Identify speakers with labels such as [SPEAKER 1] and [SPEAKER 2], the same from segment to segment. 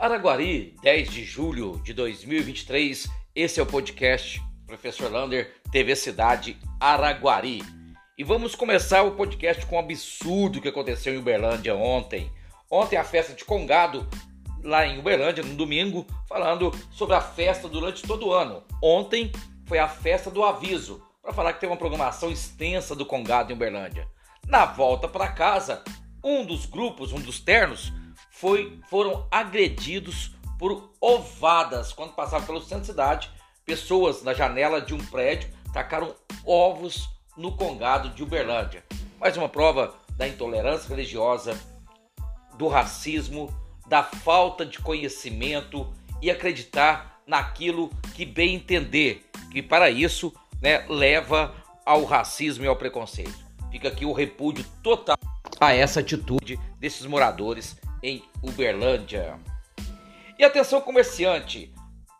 [SPEAKER 1] Araguari, 10 de julho de 2023. Esse é o podcast Professor Lander, TV Cidade Araguari. E vamos começar o podcast com um absurdo que aconteceu em Uberlândia ontem. Ontem a festa de Congado lá em Uberlândia no domingo, falando sobre a festa durante todo o ano. Ontem foi a festa do aviso, para falar que tem uma programação extensa do Congado em Uberlândia. Na volta para casa, um dos grupos, um dos ternos, foi, foram agredidos por ovadas quando passavam pelo centro da cidade. Pessoas na janela de um prédio tacaram ovos no congado de Uberlândia. Mais uma prova da intolerância religiosa, do racismo, da falta de conhecimento e acreditar naquilo que bem entender, que para isso né, leva ao racismo e ao preconceito. Fica aqui o repúdio total a essa atitude desses moradores em Uberlândia. E atenção comerciante,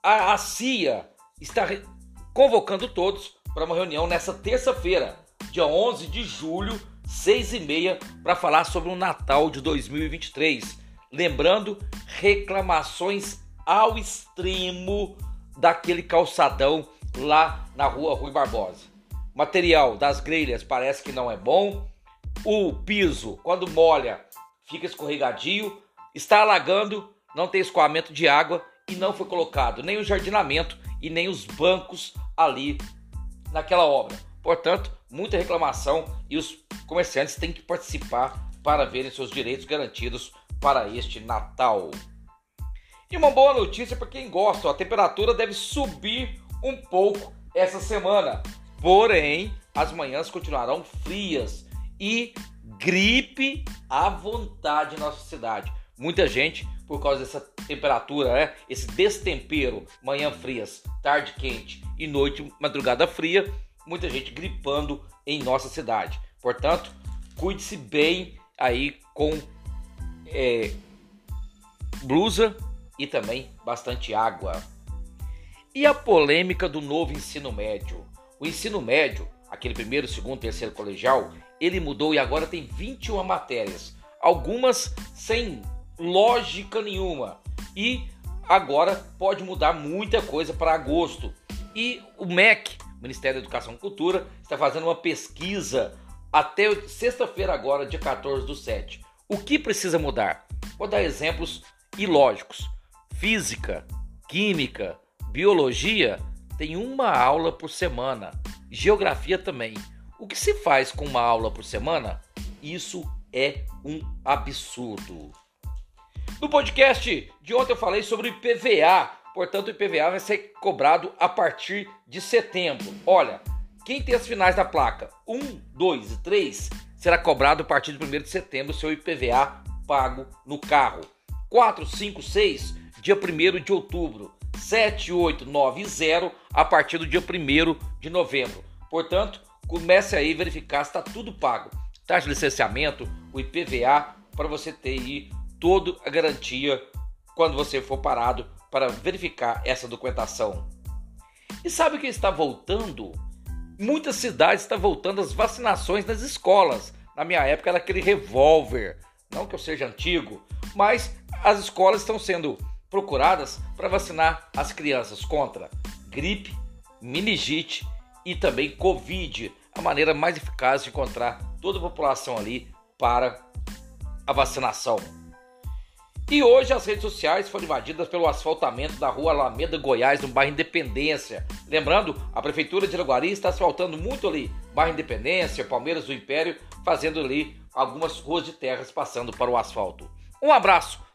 [SPEAKER 1] a, a CIA está convocando todos para uma reunião nessa terça-feira, dia 11 de julho, 6 e meia, para falar sobre o Natal de 2023. Lembrando, reclamações ao extremo daquele calçadão lá na rua Rui Barbosa. Material das grelhas parece que não é bom. O piso, quando molha, fica escorregadio, está alagando, não tem escoamento de água e não foi colocado nem o jardinamento e nem os bancos ali naquela obra. Portanto, muita reclamação e os comerciantes têm que participar para verem seus direitos garantidos para este Natal. E uma boa notícia para quem gosta: a temperatura deve subir um pouco essa semana, porém as manhãs continuarão frias e gripe à vontade em nossa cidade. Muita gente, por causa dessa temperatura, né? esse destempero, manhã frias, tarde quente e noite, madrugada fria, muita gente gripando em nossa cidade. Portanto, cuide-se bem aí com é, blusa e também bastante água. E a polêmica do novo ensino médio? O ensino médio, aquele primeiro, segundo, terceiro colegial, ele mudou e agora tem 21 matérias, algumas sem lógica nenhuma. E agora pode mudar muita coisa para agosto. E o MEC, Ministério da Educação e Cultura, está fazendo uma pesquisa até sexta-feira agora, dia 14 do 7. O que precisa mudar? Vou dar exemplos ilógicos. Física, química, biologia tem uma aula por semana. Geografia também. O que se faz com uma aula por semana? Isso é um absurdo. No podcast de ontem eu falei sobre IPVA, portanto o IPVA vai ser cobrado a partir de setembro. Olha, quem tem as finais da placa 1, 2 e 3 será cobrado a partir de 1 de setembro seu IPVA pago no carro. 4, 5, 6, dia 1 de outubro. 7, 8, 9 e 0 a partir do dia 1 de novembro. Portanto, comece aí a verificar se está tudo pago. Taxa de licenciamento, o IPVA, para você ter aí toda a garantia quando você for parado para verificar essa documentação. E sabe o que está voltando? Muitas cidades estão voltando as vacinações nas escolas. Na minha época era aquele revólver. Não que eu seja antigo, mas as escolas estão sendo procuradas para vacinar as crianças contra gripe, meningite e também Covid, a maneira mais eficaz de encontrar toda a população ali para a vacinação. E hoje as redes sociais foram invadidas pelo asfaltamento da rua Alameda Goiás, no bairro Independência. Lembrando, a prefeitura de Araguari está asfaltando muito ali, bairro Independência, Palmeiras do Império, fazendo ali algumas ruas de terras passando para o asfalto. Um abraço